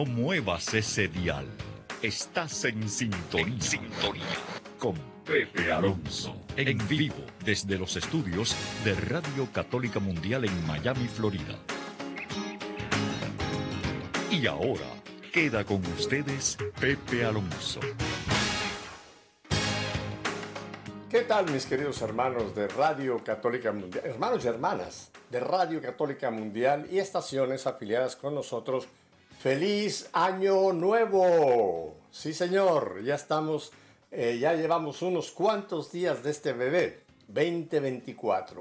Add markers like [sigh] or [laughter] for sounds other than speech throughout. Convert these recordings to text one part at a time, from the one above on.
no muevas ese dial. Estás en sintonía. en sintonía. con Pepe Alonso. En vivo desde los estudios de Radio Católica Mundial en Miami, Florida. Y ahora queda con ustedes Pepe Alonso. ¿Qué tal mis queridos hermanos de Radio Católica Mundial, hermanos y hermanas de Radio Católica Mundial y estaciones afiliadas con nosotros? ¡Feliz Año Nuevo! Sí señor, ya estamos, eh, ya llevamos unos cuantos días de este bebé, 2024.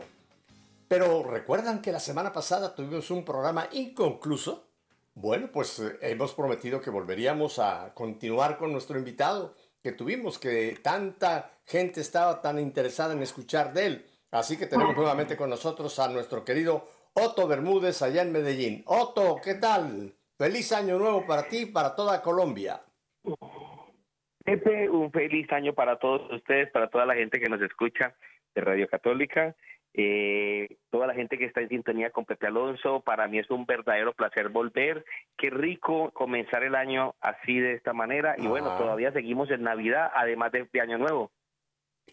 Pero ¿recuerdan que la semana pasada tuvimos un programa inconcluso? Bueno, pues eh, hemos prometido que volveríamos a continuar con nuestro invitado que tuvimos, que tanta gente estaba tan interesada en escuchar de él. Así que tenemos nuevamente con nosotros a nuestro querido Otto Bermúdez allá en Medellín. Otto, ¿qué tal? Feliz año nuevo para ti y para toda Colombia. Pepe, un feliz año para todos ustedes, para toda la gente que nos escucha de Radio Católica, eh, toda la gente que está en sintonía con Pepe Alonso. Para mí es un verdadero placer volver. Qué rico comenzar el año así de esta manera. Y bueno, Ah. todavía seguimos en Navidad, además de, de Año Nuevo.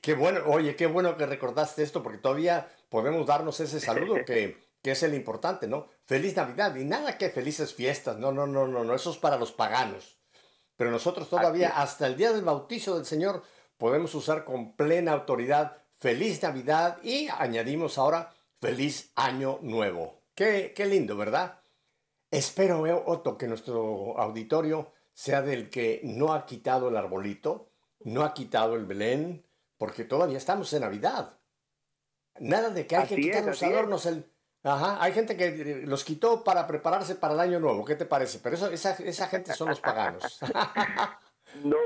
Qué bueno, oye, qué bueno que recordaste esto porque todavía podemos darnos ese saludo [laughs] que, que es el importante, ¿no? Feliz Navidad y nada que felices fiestas, no, no, no, no, no, eso es para los paganos. Pero nosotros todavía, hasta el día del bautizo del Señor, podemos usar con plena autoridad Feliz Navidad y añadimos ahora Feliz Año Nuevo. Qué, qué lindo, ¿verdad? Espero, eh, Otto, que nuestro auditorio sea del que no ha quitado el arbolito, no ha quitado el Belén, porque todavía estamos en Navidad. Nada de que hay que quitar es, los es. adornos. El... Ajá, hay gente que eh, los quitó para prepararse para el año nuevo. ¿Qué te parece? Pero eso, esa, esa gente son los paganos. [laughs] No,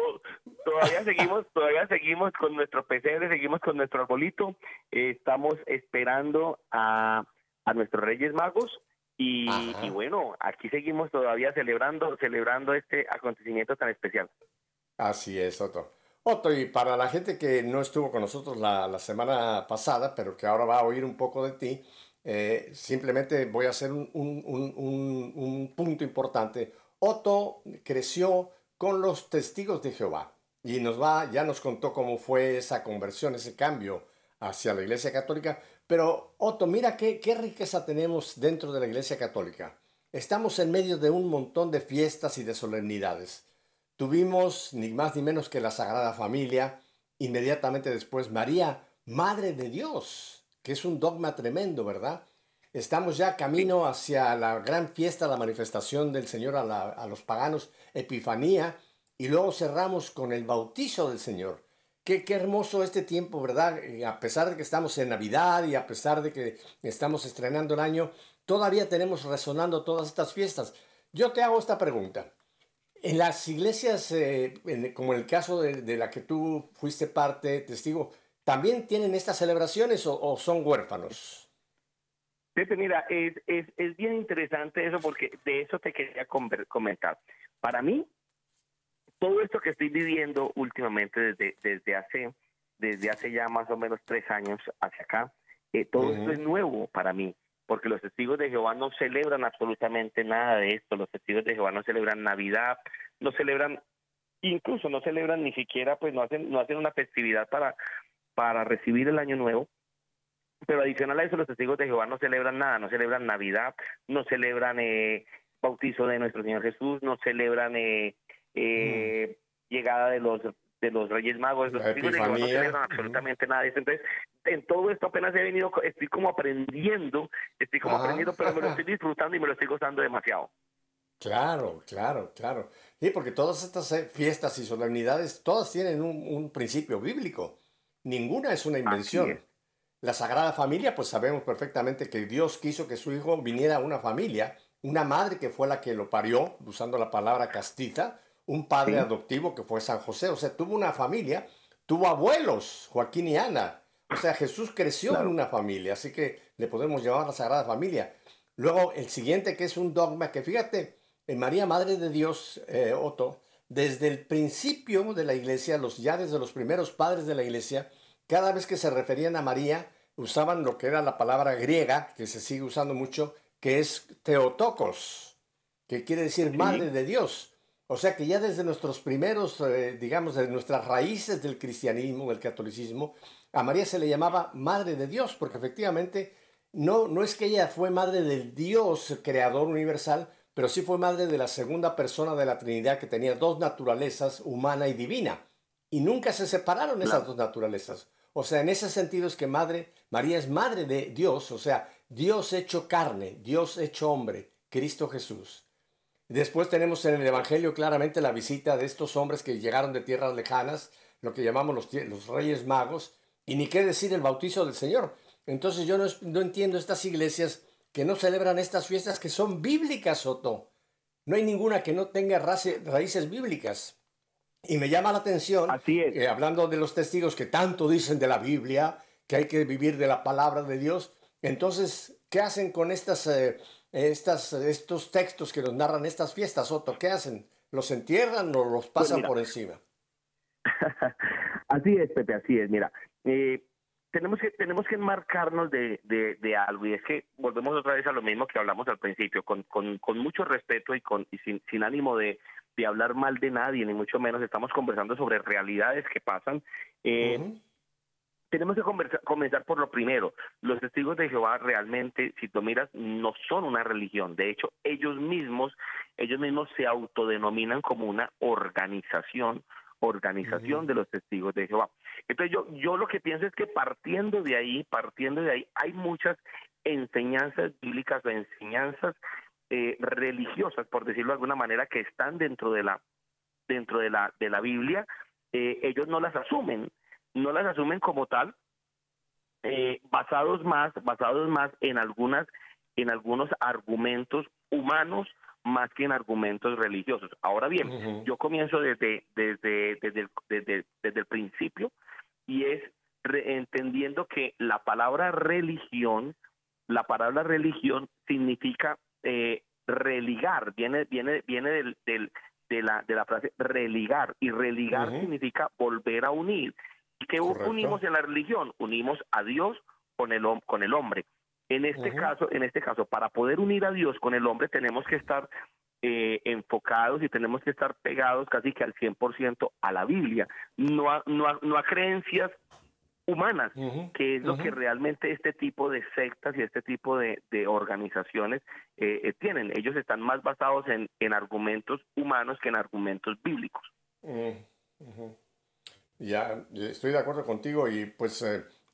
todavía seguimos, todavía seguimos con nuestro pesebre, seguimos con nuestro arbolito. Eh, estamos esperando a, a nuestros Reyes Magos y, y bueno, aquí seguimos todavía celebrando, celebrando este acontecimiento tan especial. Así es, Otto. Otto, y para la gente que no estuvo con nosotros la, la semana pasada, pero que ahora va a oír un poco de ti, eh, simplemente voy a hacer un, un- un- un- un punto importante. Otto creció con los testigos de Jehová y nos va, ya nos contó cómo fue esa conversión, ese cambio hacia la Iglesia Católica. Pero Otto, mira qué, qué riqueza tenemos dentro de la Iglesia Católica. Estamos en medio de un montón de fiestas y de solemnidades. Tuvimos ni más ni menos que la Sagrada Familia, inmediatamente después María, Madre de Dios, que es un dogma tremendo, ¿verdad? Estamos ya camino hacia la gran fiesta, la manifestación del Señor a, a los paganos, Epifanía, y luego cerramos con el bautizo del Señor. Qué, qué hermoso este tiempo, ¿verdad? A pesar de que estamos en Navidad y a pesar de que estamos estrenando el año, todavía tenemos resonando todas estas fiestas. Yo te hago esta pregunta. En las iglesias, eh, como en el caso de, de la que tú fuiste parte, testigo, ¿también tienen estas celebraciones o, o son huérfanos? Pepe, mira, es, es, es bien interesante eso porque de eso te quería comentar. Para mí, todo esto que estoy viviendo últimamente desde, desde, hace, desde hace ya más o menos tres años hacia acá, eh, todo Ujú. esto es nuevo para mí, porque los testigos de Jehová no celebran absolutamente nada de esto. Los testigos de Jehová no celebran Navidad, no celebran, incluso no celebran ni siquiera, pues no hacen, no hacen una festividad para, para recibir el año nuevo. Pero adicional a eso, los testigos de Jehová no celebran nada, no celebran Navidad, no celebran eh, bautizo de nuestro Señor Jesús, no celebran eh, eh, llegada de los de los Reyes Magos, los testigos de Jehová no celebran absolutamente nada de eso. Entonces, en todo esto apenas he venido, estoy como aprendiendo, estoy como Ajá. aprendiendo, pero me lo estoy disfrutando y me lo estoy gozando demasiado. Claro, claro, claro. Sí, porque todas estas eh, fiestas y solemnidades, todas tienen un, un principio bíblico. Ninguna es una invención. es. La Sagrada Familia, pues sabemos perfectamente que Dios quiso que su hijo viniera a una familia, una madre que fue la que lo parió, usando la palabra castiza, un padre Sí. adoptivo que fue San José, o sea, tuvo una familia, tuvo abuelos, Joaquín y Ana. O sea, Jesús creció Claro. en una familia, así que le podemos llamar la Sagrada Familia. Luego, el siguiente que es un dogma, que fíjate, en María, Madre de Dios, eh, Otto, desde el principio de la iglesia, los, ya desde los primeros padres de la iglesia, cada vez que se referían a María, usaban lo que era la palabra griega, que se sigue usando mucho, que es Teotocos, que quiere decir madre de Dios. O sea que ya desde nuestros primeros, eh, digamos, de nuestras raíces del cristianismo, del catolicismo, a María se le llamaba madre de Dios, porque efectivamente no, no es que ella fue madre del Dios creador universal, pero sí fue madre de la segunda persona de la Trinidad que tenía dos naturalezas, humana y divina. Y nunca se separaron esas dos naturalezas. O sea, en ese sentido es que madre, María es madre de Dios, o sea, Dios hecho carne, Dios hecho hombre, Cristo Jesús. Después tenemos en el Evangelio claramente la visita de estos hombres que llegaron de tierras lejanas, lo que llamamos los, los reyes magos, y ni qué decir el bautizo del Señor. Entonces yo no, no entiendo estas iglesias que no celebran estas fiestas que son bíblicas, Soto. No hay ninguna que no tenga raíces bíblicas. Y me llama la atención, Así es. Hablando de los testigos que tanto dicen de la Biblia, que hay que vivir de la palabra de Dios, entonces, ¿qué hacen con estas, eh, estas, estos textos que nos narran estas fiestas, Soto? ¿Qué hacen? ¿Los entierran o los pues pasan por encima? [laughs] así es, Pepe, así es. Mira, eh, tenemos que tenemos que enmarcarnos de, de, algo y es que volvemos otra vez a lo mismo que hablamos al principio con, con, con mucho respeto y con y sin, sin ánimo de, de, hablar mal de nadie ni mucho menos estamos conversando sobre realidades que pasan eh, tenemos que comenzar por lo primero. Los testigos de Jehová realmente si tú miras no son una religión. De hecho ellos mismos ellos mismos se autodenominan como una organización organización de los testigos de Jehová. Entonces yo, yo lo que pienso es que partiendo de ahí, partiendo de ahí, hay muchas enseñanzas bíblicas o enseñanzas eh, religiosas, por decirlo de alguna manera, que están dentro de la dentro de la de la Biblia. Eh, ellos no las asumen, no las asumen como tal, eh, basados más basados más en algunas en algunos argumentos humanos más que en argumentos religiosos. Ahora bien, yo comienzo desde, desde, desde, el, desde, desde el principio y es entendiendo que la palabra religión, la palabra religión significa eh, religar, viene, viene, viene del, del, de, la, de la frase religar y religar significa volver a unir. ¿Y qué unimos en la religión? Unimos a Dios con el, con el hombre. En este caso, en este caso, para poder unir a Dios con el hombre tenemos que estar eh, enfocados y tenemos que estar pegados casi que al 100% a la Biblia, no a, no no a creencias humanas, que es lo que realmente este tipo de sectas y este tipo de, organizaciones eh, eh, tienen. Ellos están más basados en, en, argumentos humanos que en argumentos bíblicos. Ya, estoy de acuerdo contigo y pues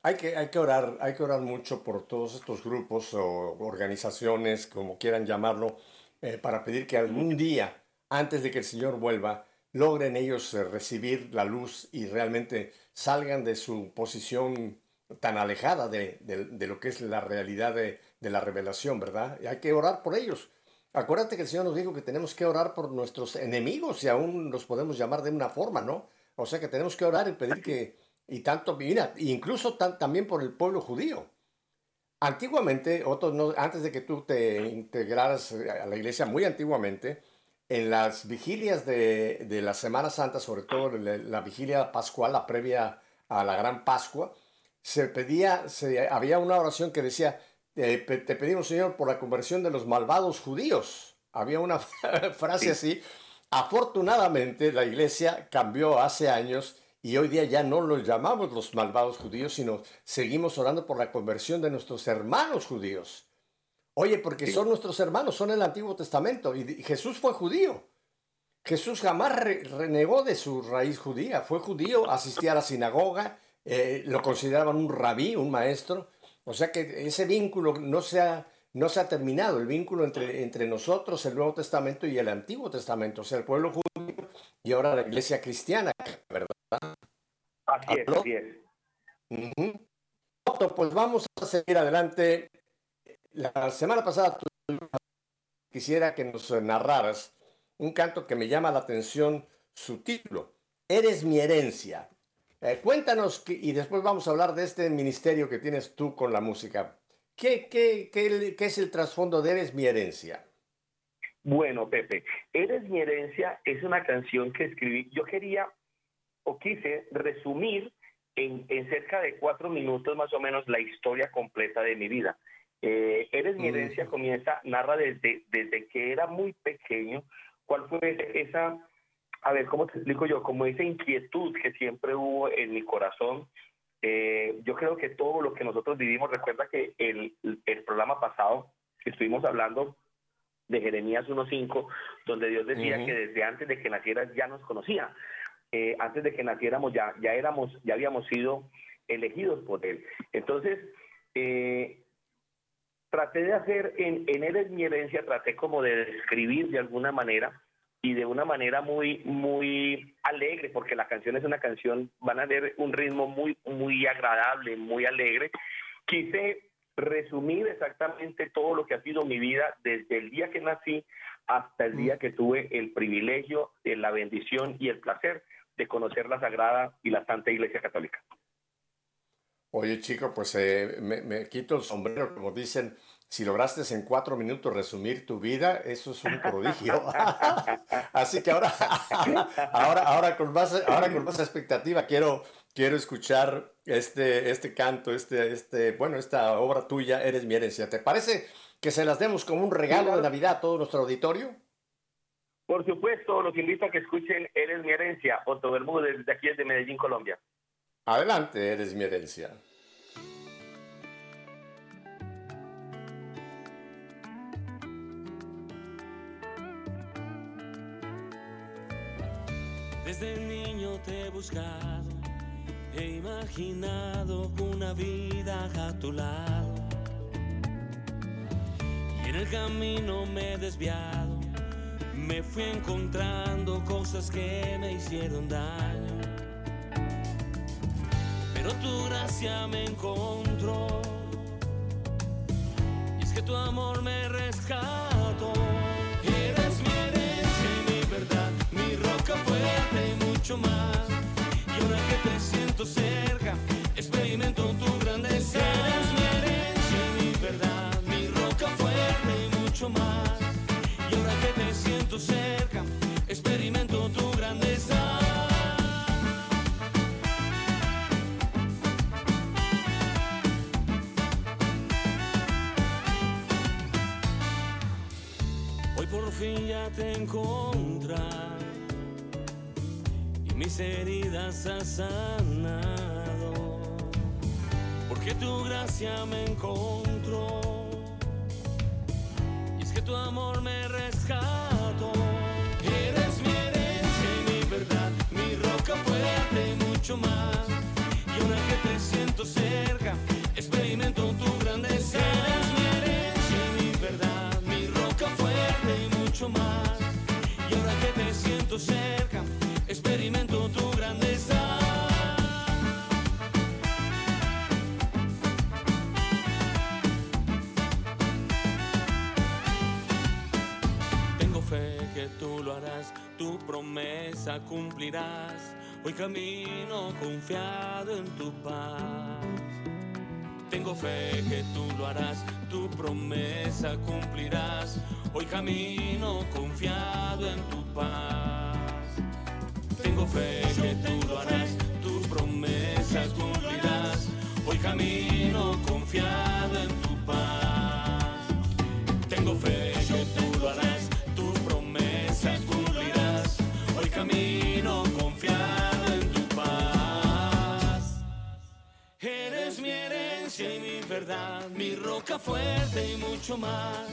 hay que, hay que orar, hay que orar mucho por todos estos grupos o organizaciones, como quieran llamarlo, eh, para pedir que algún día, antes de que el Señor vuelva, logren ellos eh, recibir la luz y realmente salgan de su posición tan alejada de, lo que es la realidad de, la revelación, ¿verdad? Y hay que orar por ellos. Acuérdate que el Señor nos dijo que tenemos que orar por nuestros enemigos y aún los podemos llamar de una forma, ¿no? O sea que tenemos que orar y pedir que, y tanto, mira, incluso también por el pueblo judío. Antiguamente, otros antes de que tú te integraras a la iglesia, muy antiguamente, en las vigilias de, la Semana Santa, sobre todo la, vigilia pascual, la previa a la Gran Pascua, se pedía, se, había una oración que decía, te pedimos Señor por la conversión de los malvados judíos. Había una [laughs] frase así. Afortunadamente la iglesia cambió hace años y hoy día ya no los llamamos los malvados judíos, sino seguimos orando por la conversión de nuestros hermanos judíos. Oye, porque son nuestros hermanos, son el Antiguo Testamento. Y Jesús fue judío. Jesús jamás renegó de su raíz judía. Fue judío, asistía a la sinagoga, eh, lo consideraban un rabí, un maestro. O sea que ese vínculo no se ha, no se ha terminado, el vínculo entre, entre nosotros, el Nuevo Testamento y el Antiguo Testamento, o sea, el pueblo judío y ahora la iglesia cristiana, ¿verdad? Así es, así es. Pues vamos a seguir adelante. La semana pasada quisiera que nos narraras un canto que me llama la atención, su título, Eres mi herencia. Eh, cuéntanos, y después vamos a hablar de este ministerio que tienes tú con la música. ¿Qué, qué, qué, qué es el trasfondo de Eres mi herencia? Bueno, Pepe, Eres mi herencia es una canción que escribí. Yo quería o quise resumir en, en, cerca de cuatro minutos más o menos la historia completa de mi vida. Eh, Eres mi herencia comienza, narra desde, desde que era muy pequeño, cuál fue esa, a ver, ¿cómo te explico yo? Como esa inquietud que siempre hubo en mi corazón. Eh, yo creo que todo lo que nosotros vivimos, recuerda que el, el programa pasado estuvimos hablando de Jeremías 1.5, donde Dios decía que desde antes de que nacieras ya nos conocía. Eh, antes de que naciéramos ya, ya éramos, ya habíamos sido elegidos por Él. Entonces, eh, traté de hacer, en, en Él es mi herencia, traté como de describir de alguna manera y de una manera muy, muy alegre, porque la canción es una canción, van a tener un ritmo muy, muy agradable, muy alegre. Quise resumir exactamente todo lo que ha sido mi vida desde el día que nací hasta el día que tuve el privilegio, la bendición y el placer de conocer la Sagrada y la Santa Iglesia Católica. Oye, chico, pues eh, me, quito el sombrero, como dicen, si lograste en cuatro minutos resumir tu vida, eso es un prodigio. [laughs] Así que ahora, [laughs] ahora, ahora, con más, ahora con más expectativa quiero, quiero escuchar este, este canto, este, este, bueno, esta obra tuya, Eres mi herencia. ¿Te parece que se las demos como un regalo de Navidad a todo nuestro auditorio? Por supuesto, los invito a que escuchen Eres mi herencia, Otto Bermúdez, de aquí de Medellín, Colombia. Adelante, Eres mi herencia. Desde niño te he buscado, he imaginado una vida a tu lado. Y en el camino me he desviado me fui encontrando cosas que me hicieron daño. Pero tu gracia me encontró. Y es que tu amor me rescató. Eres mi herencia y mi verdad, mi roca fuerte y mucho más. Y ahora que te siento cerca, experimento tu grandeza. Cerca, experimento tu grandeza. Hoy por fin ya te encontrar y mis heridas has sanado, porque tu gracia me encontró y es que tu amor me rescata. Y ahora que te siento cerca, experimento tu grandeza. Eres mi herencia, mi verdad, mi roca fuerte y mucho más. Y ahora que te siento cerca, experimento tu grandeza. Tengo fe que tú lo harás, tu promesa cumplirás Hoy camino confiado en tu paz. Tengo fe que tú lo harás, tu promesa cumplirás. Hoy camino confiado en tu paz. Tengo fe que tú lo harás, tu promesa cumplirás. Hoy camino confiado en tu paz. Tengo fe verdad, mi roca fuerte y mucho más.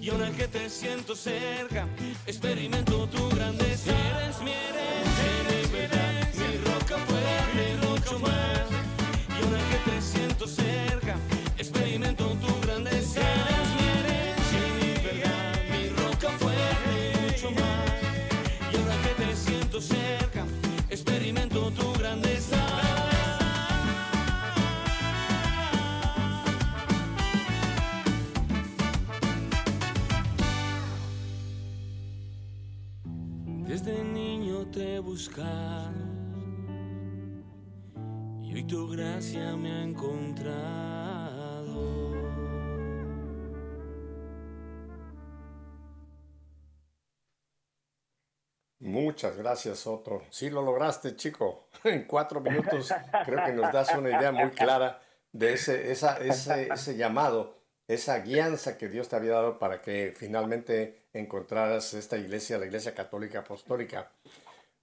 Y ahora que te siento cerca, experimento tu grandeza. Eres mi herencia, mi verdad, mi roca fuerte y mucho más. Y ahora que te siento cerca, experimento tu grandeza. Buscado y hoy tu gracia me ha encontrado. Muchas gracias, Otto. Sí lo lograste, chico. [laughs] En cuatro minutos creo que nos das una idea muy clara de ese, ese, ese llamado, esa guianza que Dios te había dado para que finalmente encontraras esta iglesia, la Iglesia Católica Apostólica.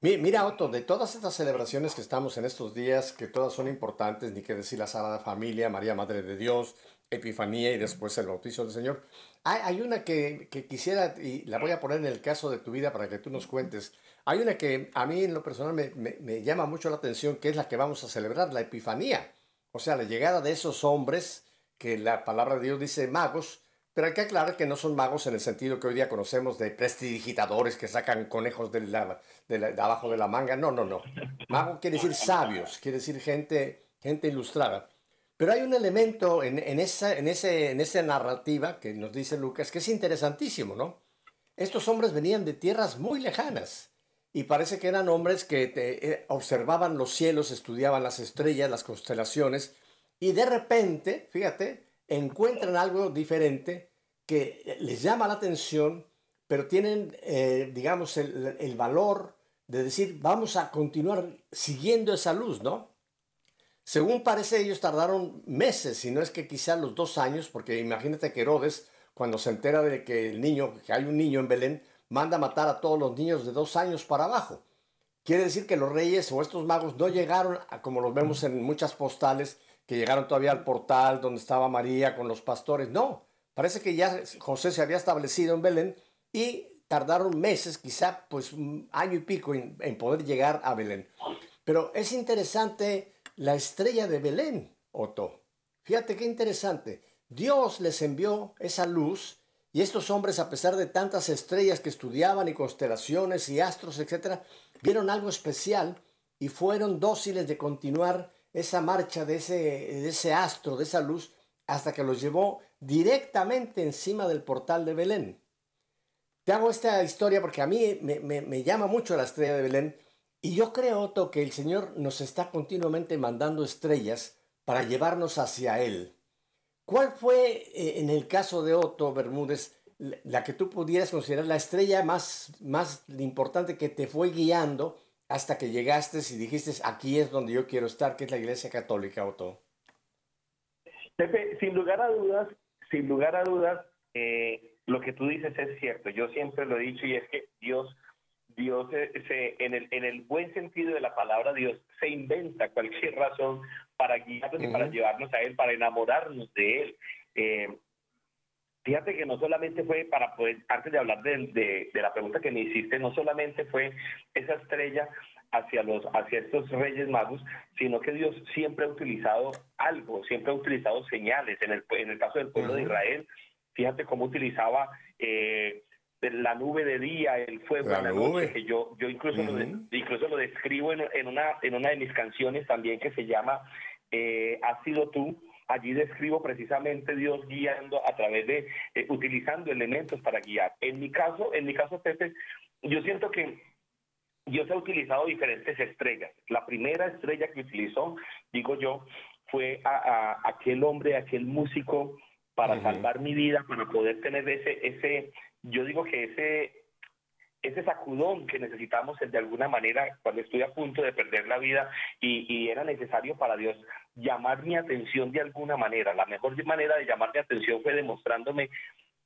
Mira, Otto, de todas estas celebraciones que estamos en estos días, que todas son importantes, ni que decir la Sagrada Familia, María Madre de Dios, Epifanía y después el bautizo del Señor, hay, una que, quisiera, y la voy a poner en el caso de tu vida para que tú nos cuentes. Hay una que a mí en lo personal me, me llama mucho la atención, que es la que vamos a celebrar, la Epifanía. O sea, la llegada de esos hombres, que la palabra de Dios dice magos, pero hay que aclarar que no son magos en el sentido que hoy día conocemos de prestidigitadores que sacan conejos de, la, de, abajo de la manga. No, no, no. Mago quiere decir sabios, quiere decir gente, gente ilustrada. Pero hay un elemento en, en, esa, en, ese, en esa narrativa que nos dice Lucas que es interesantísimo, ¿no? Estos hombres venían de tierras muy lejanas y parece que eran hombres que eh, observaban los cielos, estudiaban las estrellas, las constelaciones y de repente, fíjate, encuentran algo diferente que les llama la atención, pero tienen, eh, digamos, el, valor de decir, vamos a continuar siguiendo esa luz, ¿no? Según parece, ellos tardaron meses, si no es que quizá los dos años, porque imagínate que Herodes, cuando se entera de que hay un niño en Belén, manda a matar a todos los niños de dos años para abajo. Quiere decir que los reyes o estos magos no llegaron, como los vemos en muchas postales, que llegaron todavía al portal donde estaba María con los pastores. No, parece que ya José se había establecido en Belén y tardaron meses, quizá pues un año y pico en, poder llegar a Belén. Pero es interesante la estrella de Belén, Otto. Fíjate qué interesante. Dios les envió esa luz y estos hombres, a pesar de tantas estrellas que estudiaban y constelaciones y astros, etcétera, vieron algo especial y fueron dóciles de continuar esa marcha de ese, de ese astro, de esa luz, hasta que los llevó directamente encima del portal de Belén. Te hago esta historia porque a mí me, llama mucho la estrella de Belén y yo creo, Otto, que el Señor nos está continuamente mandando estrellas para llevarnos hacia Él. ¿Cuál fue, eh, en el caso de Otto Bermúdez, la que tú pudieras considerar la estrella más, más importante que te fue guiando hasta que llegaste y dijiste, aquí es donde yo quiero estar, que es la Iglesia Católica, Otto? Pepe, sin lugar a dudas, sin lugar a dudas, eh, lo que tú dices es cierto. Yo siempre lo he dicho y es que Dios, Dios se, en, el, en el buen sentido de la palabra, Dios se inventa cualquier razón para guiarnos y para llevarnos a Él, para enamorarnos de Él. Eh, Fíjate que no solamente fue para poder, antes de hablar de, la pregunta que me hiciste, no solamente fue esa estrella hacia los hacia estos reyes magos, sino que Dios siempre ha utilizado algo, siempre ha utilizado señales. En el, en el caso del pueblo de Israel, fíjate cómo utilizaba eh, la nube de día, el fuego de la noche, que yo, yo incluso, lo, incluso lo describo en, en, una, en una de mis canciones también que se llama eh, Has sido tú allí describo precisamente Dios guiando a través de eh, utilizando elementos para guiar. En mi caso, en mi caso Pepe, yo siento que Dios ha utilizado diferentes estrellas. La primera estrella que utilizó, digo yo, fue a, aquel hombre, aquel músico para salvar mi vida, para poder tener ese, ese, yo digo que ese ese sacudón que necesitamos de alguna manera cuando estoy a punto de perder la vida y, era necesario para Dios llamar mi atención de alguna manera. La mejor manera de llamar mi atención fue demostrándome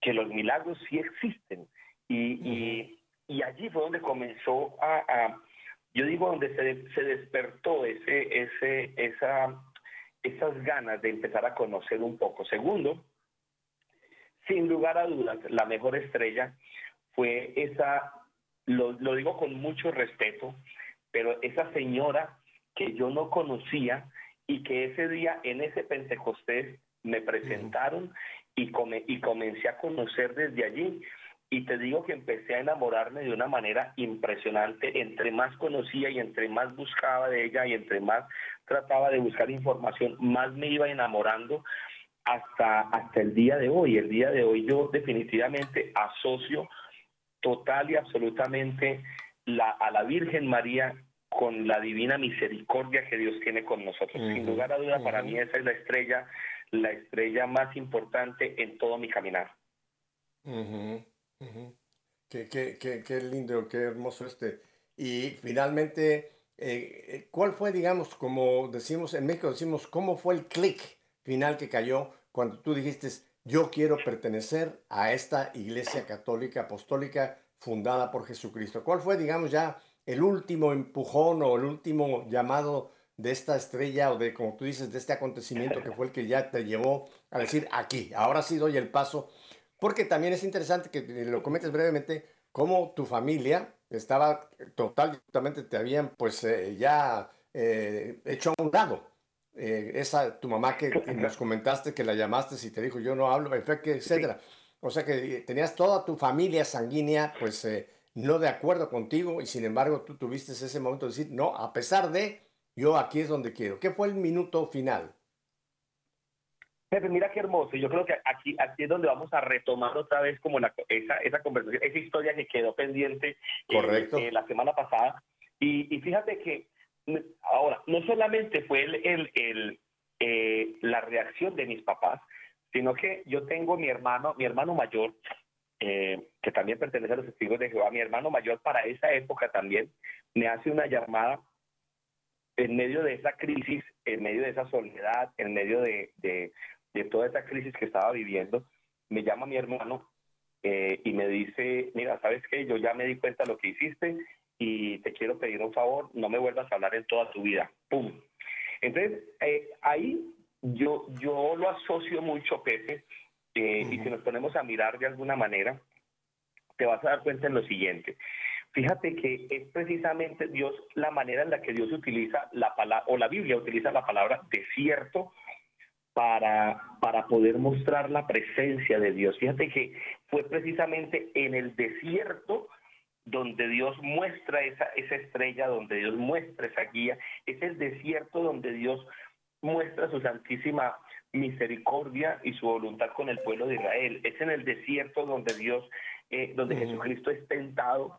que los milagros sí existen. Y, y, allí fue donde comenzó a, yo digo, donde se, se despertó ese, ese, esa, esas ganas de empezar a conocer un poco. Segundo, sin lugar a dudas, la mejor estrella fue esa lo, lo digo con mucho respeto, pero esa señora que yo no conocía y que ese día en ese Pentecostés me presentaron y, come, y comencé a conocer desde allí. Y te digo que empecé a enamorarme de una manera impresionante. Entre más conocía y entre más buscaba de ella y entre más trataba de buscar información, más me iba enamorando hasta, hasta el día de hoy. El día de hoy yo definitivamente asocio total y absolutamente la, a la Virgen María con la divina misericordia que Dios tiene con nosotros. Sin lugar a duda, para mí esa es la estrella, la estrella más importante en todo mi caminar. Qué, qué, qué, qué, lindo, qué hermoso este, y finalmente, eh, eh, ¿cuál fue, digamos, como decimos en México, decimos, cómo fue el clic final que cayó cuando tú dijiste, yo quiero pertenecer a esta iglesia católica apostólica fundada por Jesucristo? ¿Cuál fue, digamos, ya el último empujón o el último llamado de esta estrella o de, como tú dices, de este acontecimiento que fue el que ya te llevó a decir aquí, ahora sí doy el paso? Porque también es interesante que lo comentes brevemente, cómo tu familia estaba totalmente, te habían pues eh, ya eh, hecho a un lado. Eh, esa, tu mamá que, nos comentaste que la llamaste y te dijo yo no hablo, etcétera. O sea que tenías toda tu familia sanguínea pues no de acuerdo contigo y sin embargo tú tuviste ese momento de decir, no, a pesar de, yo aquí es donde quiero. ¿Qué fue el minuto final? Pepe, mira qué hermoso. Yo creo que aquí, aquí es donde vamos a retomar otra vez como la, esa, esa conversación, esa historia que quedó pendiente eh, Correcto. Eh, la semana pasada. Y, y, fíjate que ahora, no solamente fue el, el, el eh, la reacción de mis papás, sino que yo tengo mi hermano, mi hermano mayor, eh, que también pertenece a los testigos de Jehová, mi hermano mayor para esa época también, me hace una llamada en medio de esa crisis, en medio de esa soledad, en medio de, de, de toda esa crisis que estaba viviendo, me llama mi hermano eh, y me dice, mira, ¿sabes qué? Yo ya me di cuenta de lo que hiciste y te quiero pedir un favor, no me vuelvas a hablar en toda tu vida. ¡Pum! Entonces, eh, ahí yo, yo lo asocio mucho, Pepe, eh, y si nos ponemos a mirar de alguna manera, te vas a dar cuenta en lo siguiente. Fíjate que es precisamente Dios la manera en la que Dios utiliza la palabra, o la Biblia utiliza la palabra desierto para, para poder mostrar la presencia de Dios. Fíjate que fue precisamente en el desierto donde Dios muestra esa, esa estrella, donde Dios muestra esa guía, es el desierto donde Dios muestra su santísima misericordia y su voluntad con el pueblo de Israel. Es en el desierto donde Dios, eh, donde Jesucristo es tentado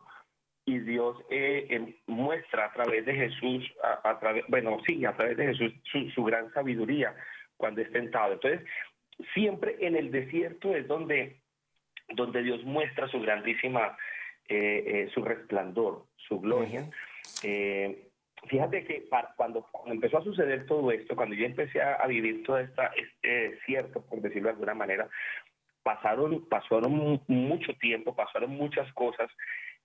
y Dios eh, em, muestra a través de Jesús, a, través, bueno, sí, a través de Jesús su, su gran sabiduría cuando es tentado. Entonces, siempre en el desierto es donde, donde Dios muestra su grandísima, eh, eh, su resplandor, su gloria. Fíjate que cuando, empezó a suceder todo esto, cuando yo empecé a, vivir todo esta, este desierto, por decirlo de alguna manera, pasaron, pasaron mucho tiempo, pasaron muchas cosas.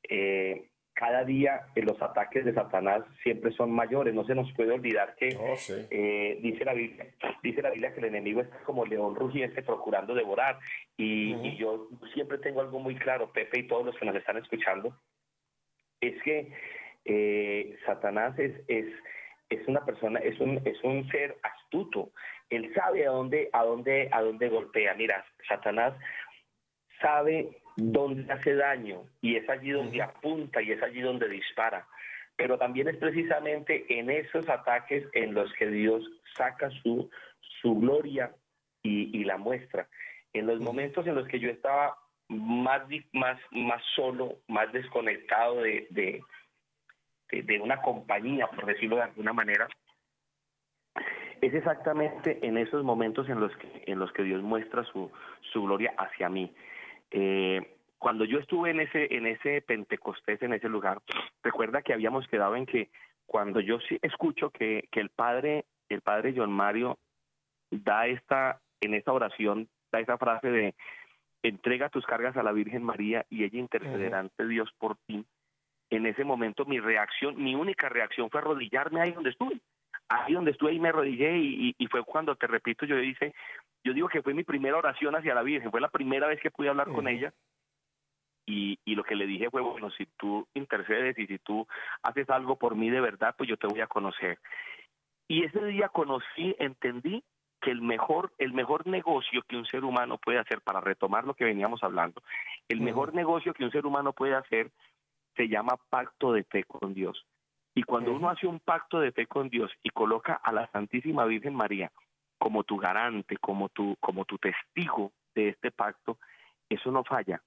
Eh, cada día eh, los ataques de Satanás siempre son mayores. No se nos puede olvidar que Oh, eh, dice la Biblia, dice la Biblia que el enemigo está como león rugiente procurando devorar. Y, y yo siempre tengo algo muy claro, Pepe y todos los que nos están escuchando, es que eh, Satanás es, es, es una persona, es un, es un ser astuto. Él sabe a dónde, a dónde, a dónde golpea. Mira, Satanás sabe dónde hace daño y es allí donde apunta y es allí donde dispara. Pero también es precisamente en esos ataques en los que Dios saca su, su gloria y, y la muestra. En los momentos en los que yo estaba más, más, más solo, más desconectado de, de, de, de una compañía, por decirlo de alguna manera, es exactamente en esos momentos en los que, en los que Dios muestra su, su gloria hacia mí. Eh, cuando yo estuve en ese, en ese Pentecostés, en ese lugar, recuerda que habíamos quedado en que cuando yo escucho que, que el padre, el padre John Mario da esta, en esta oración, da esa frase de entrega tus cargas a la Virgen María y ella intercederá ante Dios por ti. En ese momento mi reacción, mi única reacción fue arrodillarme ahí donde estuve. Ahí donde estuve y me arrodillé y, y, y fue cuando, te repito, yo hice, yo digo que fue mi primera oración hacia la Virgen, fue la primera vez que pude hablar con ella y, y, lo que le dije fue, bueno, si tú intercedes y si tú haces algo por mí de verdad, pues yo te voy a conocer. Y ese día conocí, entendí que el mejor, el mejor negocio que un ser humano puede hacer, para retomar lo que veníamos hablando, el mejor negocio que un ser humano puede hacer se llama pacto de fe con Dios. Y cuando uno hace un pacto de fe con Dios y coloca a la Santísima Virgen María como tu garante, como tu, como tu testigo de este pacto, eso no falla,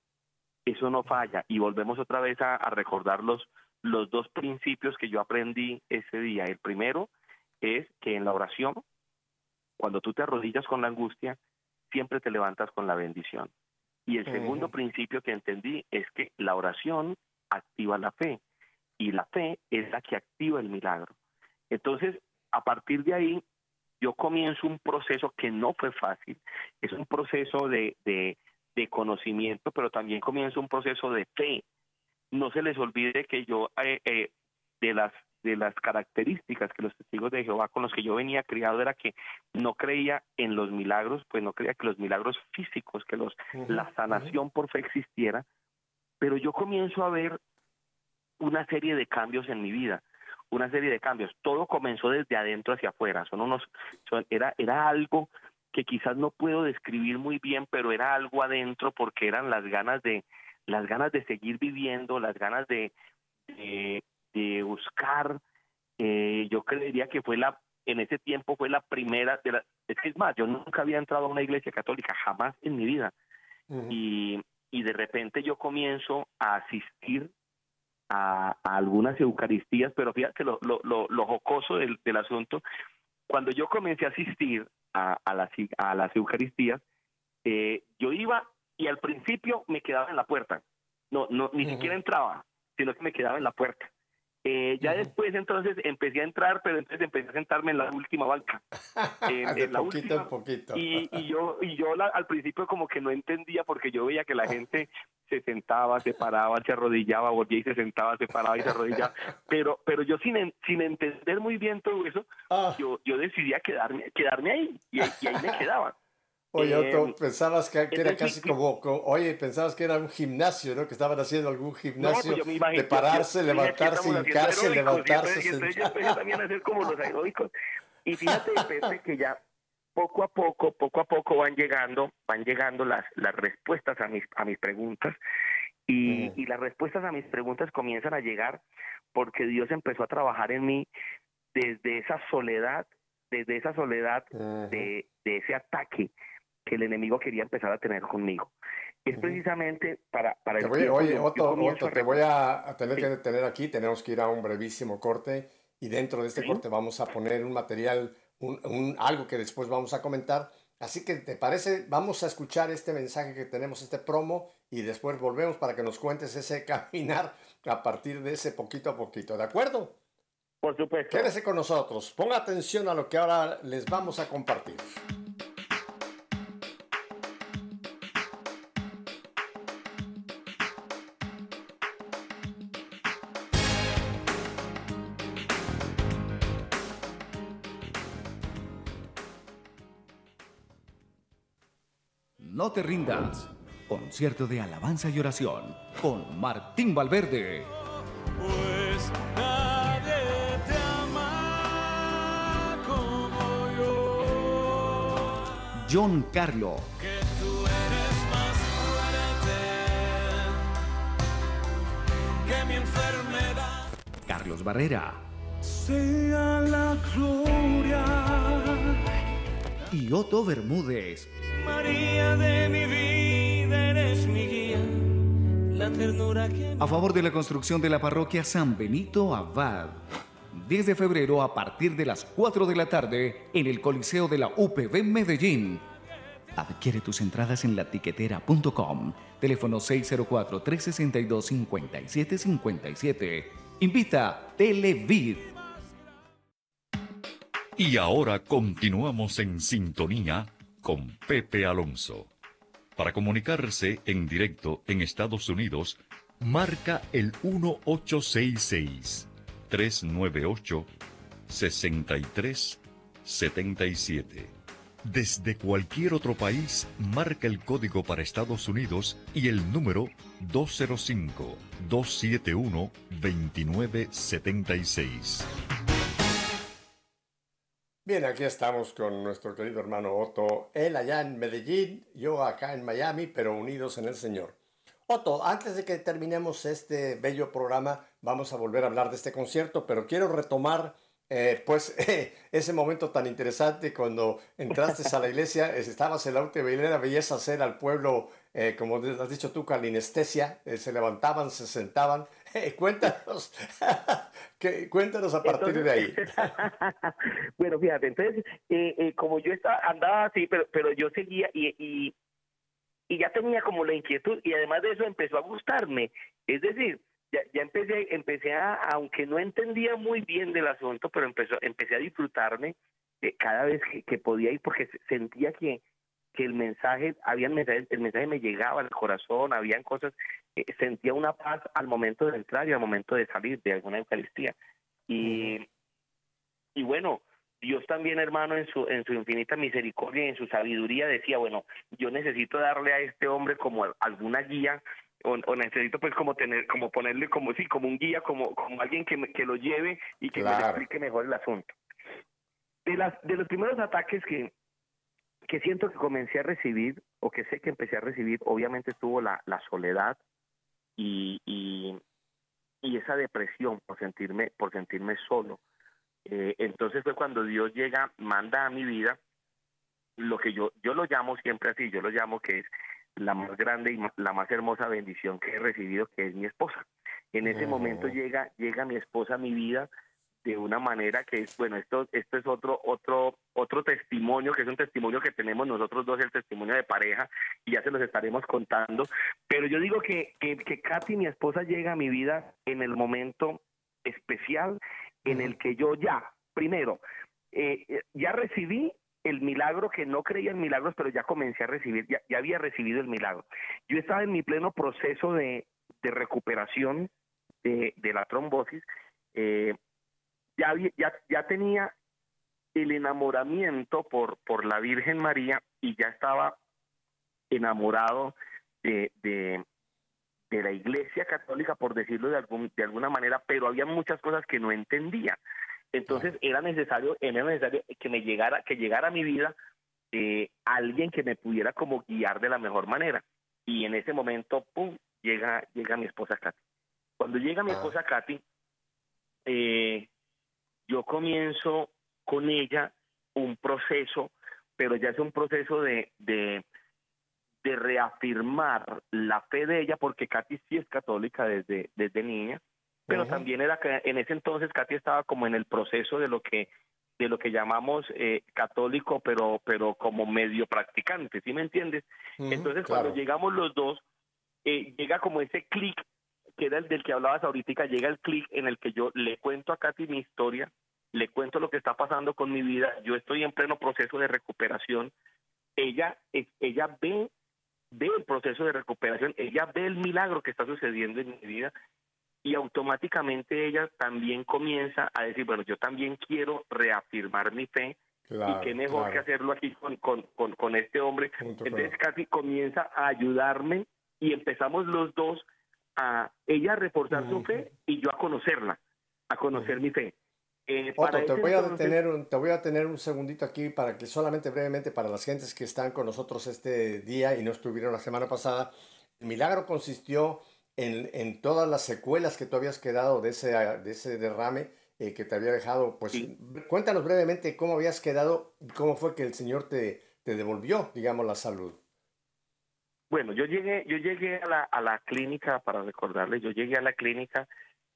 eso no falla. Y volvemos otra vez a, a recordar los, los dos principios que yo aprendí ese día. El primero es que en la oración, cuando tú te arrodillas con la angustia, siempre te levantas con la bendición. Y el segundo principio que entendí es que la oración activa la fe. y la fe es la que activa el milagro. Entonces, a partir de ahí, yo comienzo un proceso que no fue fácil, es un proceso de, de, conocimiento, pero también comienzo un proceso de fe. No se les olvide que yo, eh, eh, de las de las características que los testigos de Jehová con los que yo venía criado era que no creía en los milagros, pues no creía que los milagros físicos, que los la sanación por fe existiera, pero yo comienzo a ver una serie de cambios en mi vida una serie de cambios. Todo comenzó desde adentro hacia afuera. Son unos, era, era algo que quizás no puedo describir muy bien, pero era algo adentro porque eran las ganas de, las ganas de seguir viviendo, las ganas de, de, buscar. Eh, yo creería que fue la, en ese tiempo fue la primera, de la, es más, yo nunca había entrado a una iglesia católica, jamás en mi vida. y, y de repente yo comienzo a asistir a, algunas Eucaristías, pero fíjate lo, lo, lo, jocoso del, del, asunto, cuando yo comencé a asistir a, a, las, a las Eucaristías, eh, yo iba y al principio me quedaba en la puerta, no, no ni siquiera entraba, sino que me quedaba en la puerta. Eh, ya después entonces empecé a entrar, pero entonces empecé a sentarme en la última banca. [laughs] en, la última, poquito. Y, y, yo, y yo al principio como que no entendía porque yo veía que la gente se sentaba, se paraba, se arrodillaba, volvía y se sentaba, se paraba y se arrodillaba. Pero, pero yo sin, sin entender muy bien todo eso, ah. yo, yo decidía quedarme, quedarme ahí y, y ahí me quedaba. Oye, Otto, em, pensabas que, era casi como, oye, pensabas que era un gimnasio, ¿no? Que estaban haciendo algún pues, gimnasio de pararse, levantarse, hincarse, levantarse. Entonces, yo empecé también a hacer como los aeróbicos. Y [laughs] fíjate, Pepe, que ya poco a poco, poco a poco van llegando, van llegando las, las respuestas a mis, a mis preguntas. Y, y las respuestas a mis preguntas comienzan a llegar porque Dios empezó a trabajar en mí desde esa soledad, desde esa soledad de, de ese ataque que el enemigo quería empezar a tener conmigo. Es precisamente para, para el Oye, Otto, te voy a, tener que detener aquí, tenemos que ir a un brevísimo corte y dentro de este corte vamos a poner un material, un, algo que después vamos a comentar. Así que, ¿te parece? Vamos a escuchar este mensaje que tenemos, este promo, y después volvemos para que nos cuentes ese [laughs] caminar a partir de ese poquito a poquito, ¿de acuerdo? Por supuesto. Quédese con nosotros, ponga atención a lo que ahora les vamos a compartir. Te rindas. Concierto de alabanza y oración con Martín Valverde. Pues nadie te ama como yo. John Carlo. Que tú eres más fuerte que mi enfermedad. Carlos Barrera. Sea la gloria. Y Otto Bermúdez. María de mi vida, eres mi guía. La ternura que... A favor de la construcción de la parroquia San Benito Abad. 10 de febrero a partir de las 4 de la tarde en el Coliseo de la UPB Medellín. Adquiere tus entradas en latiquetera.com. Teléfono 604-362-5757. Invita Televid. Y ahora continuamos en sintonía con Pepe Alonso. Para comunicarse en directo en Estados Unidos, marca el 1866-398-6377. Desde cualquier otro país, marca el código para Estados Unidos y el número 205-271-2976. Bien, aquí estamos con nuestro querido hermano Otto, él allá en Medellín, yo acá en Miami, pero unidos en el Señor. Otto, antes de que terminemos este bello programa, vamos a volver a hablar de este concierto, pero quiero retomar eh, pues [laughs] ese momento tan interesante cuando entraste a la iglesia, [laughs] estabas en la última veías hacer al pueblo, eh, como has dicho tú, con anestesia, eh, se levantaban, se sentaban. [laughs] cuéntanos, [laughs] cuéntanos a partir de ahí. [laughs] bueno, fíjate, entonces, como yo estaba, andaba así, pero, pero yo seguía y, y, ya tenía como la inquietud y además de eso empezó a gustarme. Es decir, ya, ya empecé, empecé a, aunque no entendía muy bien del asunto, pero empezó, empecé a disfrutarme eh, cada vez que, podía ir porque sentía que, que el mensaje, habían mensajes, el mensaje me llegaba al corazón, habían cosas, eh, sentía una paz al momento de entrar y al momento de salir de alguna Eucaristía. Y, y bueno, Dios también, hermano, en su, en su infinita misericordia y en su sabiduría decía, bueno, yo necesito darle a este hombre como alguna guía o, necesito pues como tener, como ponerle como sí, como un guía, como, como alguien que, que lo lleve y que me explique mejor el asunto. De, las, de los primeros ataques que, que siento que comencé a recibir, o que sé que empecé a recibir, obviamente estuvo la, la soledad y, y, y, esa depresión por sentirme, por sentirme solo. Eh, entonces fue cuando Dios llega, manda a mi vida lo que yo, yo lo llamo siempre así, yo lo llamo que es la más grande y la más hermosa bendición que he recibido, que es mi esposa. En ese momento llega, llega mi esposa a mi vida de una manera que es, bueno, esto, esto es otro, otro, otro testimonio, que es un testimonio que tenemos nosotros dos, el testimonio de pareja, y ya se los estaremos contando. Pero yo digo que, que, que Katy, mi esposa, llega a mi vida en el momento especial en el que yo ya, primero, eh, ya recibí el milagro que no creía en milagros, pero ya comencé a recibir, ya, ya había recibido el milagro. Yo estaba en mi pleno proceso de, de recuperación de, de, la trombosis. Eh, ya, ya, ya tenía el enamoramiento por, por la Virgen María y ya estaba enamorado de, de, de la Iglesia Católica, por decirlo de, algún, de alguna manera, pero había muchas cosas que no entendía. Entonces era necesario, era necesario que me llegara, que llegara a mi vida eh, alguien que me pudiera como guiar de la mejor manera. Y en ese momento, pum, llega, llega mi esposa Katy. Cuando llega mi ah. esposa Katy, eh, yo comienzo con ella un proceso, pero ya es un proceso de, de, de reafirmar la fe de ella, porque Katy sí es católica desde, desde niña, pero también era que en ese entonces Katy estaba como en el proceso de lo que de lo que llamamos eh, católico, pero pero como medio practicante, ¿sí me entiendes? entonces cuando llegamos los dos, eh, llega como ese clic que era el del que hablabas ahorita, llega el clic en el que yo le cuento a Katy mi historia, le cuento lo que está pasando con mi vida, yo estoy en pleno proceso de recuperación, ella, ella ve, ve el proceso de recuperación, ella ve el milagro que está sucediendo en mi vida y automáticamente ella también comienza a decir, bueno, yo también quiero reafirmar mi fe y qué mejor que hacerlo aquí con, con, con, este hombre. Entonces casi comienza a ayudarme y empezamos los dos a ella a reforzar su fe y yo a conocerla, a conocer mi fe. Eh, Otto, te voy, a tener un, te voy a tener un segundito aquí para que solamente brevemente para las gentes que están con nosotros este día y no estuvieron la semana pasada, el milagro consistió en, en, todas las secuelas que tú habías quedado de ese, de ese derrame eh, que te había dejado, pues cuéntanos brevemente cómo habías quedado y cómo fue que el Señor te, te devolvió, digamos, la salud. Bueno, yo llegué, yo llegué a la, a la clínica, para recordarle, yo llegué a la clínica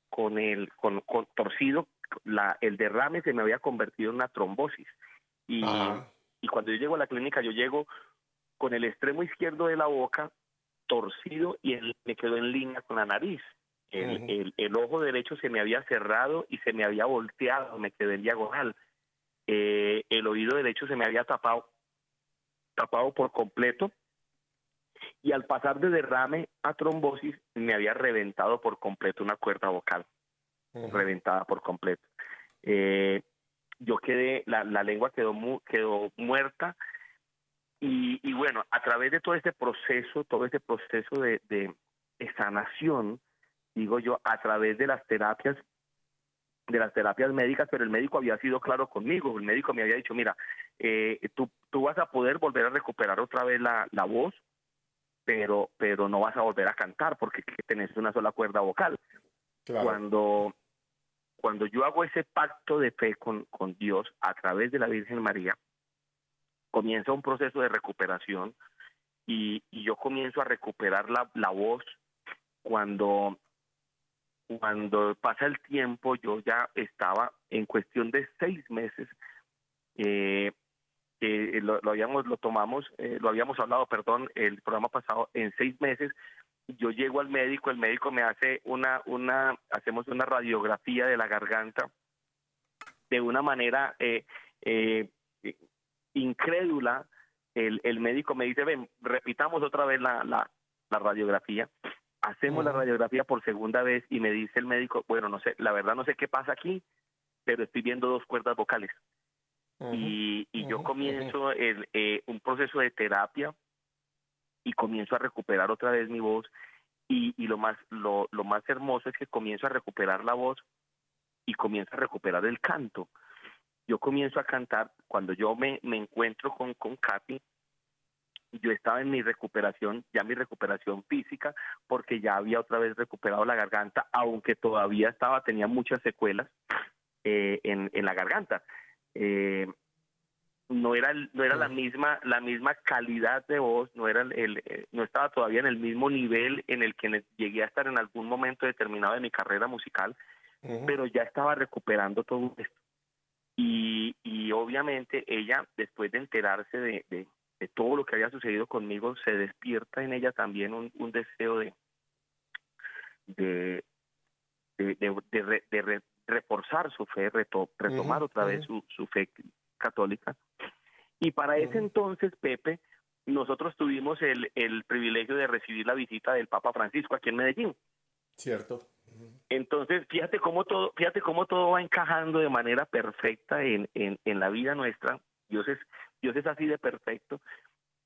con el con, con torcido, la, el derrame se me había convertido en una trombosis. Y, y cuando yo llego a la clínica, yo llego con el extremo izquierdo de la boca torcido y me quedó en línea con la nariz. El, el, ojo derecho se me había cerrado y se me había volteado, me quedé en diagonal. Eh, el oído derecho se me había tapado, tapado por completo. Y al pasar de derrame a trombosis, me había reventado por completo una cuerda vocal, reventada por completo. Eh, yo quedé, la, la lengua quedó, mu quedó muerta, y, bueno, a través de todo este proceso, todo este proceso de, de, sanación, digo yo, a través de las terapias, de las terapias médicas, pero el médico había sido claro conmigo, el médico me había dicho, mira, eh, tú, tú vas a poder volver a recuperar otra vez la, la voz, pero, pero no vas a volver a cantar porque tenés una sola cuerda vocal. Cuando, cuando yo hago ese pacto de fe con, con Dios a través de la Virgen María, comienza un proceso de recuperación y, yo comienzo a recuperar la, la voz cuando cuando pasa el tiempo yo ya estaba en cuestión de seis meses eh, lo, habíamos lo tomamos eh, lo habíamos hablado perdón el programa pasado en seis meses yo llego al médico, el médico me hace una, una, hacemos una radiografía de la garganta de una manera eh, eh, incrédula. El, el, médico me dice, ven, repitamos otra vez la, la, la radiografía. Hacemos la radiografía por segunda vez y me dice el médico, bueno, no sé, la verdad no sé qué pasa aquí, pero estoy viendo dos cuerdas vocales. Y, y yo comienzo [laughs] el, eh, un proceso de terapia y comienzo a recuperar otra vez mi voz y, y lo más lo, lo más hermoso es que comienzo a recuperar la voz y comienzo a recuperar el canto. Yo comienzo a cantar cuando yo me, me encuentro con, con Katy, yo estaba en mi recuperación, ya mi recuperación física, porque ya había otra vez recuperado la garganta, aunque todavía estaba, tenía muchas secuelas eh, en, en la garganta. Eh, no era no era la misma la misma calidad de voz no era el, eh, no estaba todavía en el mismo nivel en el que llegué a estar en algún momento determinado de mi carrera musical pero ya estaba recuperando todo esto. Y, y obviamente ella después de enterarse de, de, todo lo que había sucedido conmigo se despierta en ella también un, un deseo de de de, de, reforzar su fe retomar otra vez su, su fe católica. Y para ese entonces, Pepe, nosotros tuvimos el, el privilegio de recibir la visita del Papa Francisco aquí en Medellín. Cierto. Entonces, fíjate cómo todo, fíjate cómo todo va encajando de manera perfecta en, en, en la vida nuestra. Dios es, Dios es así de perfecto.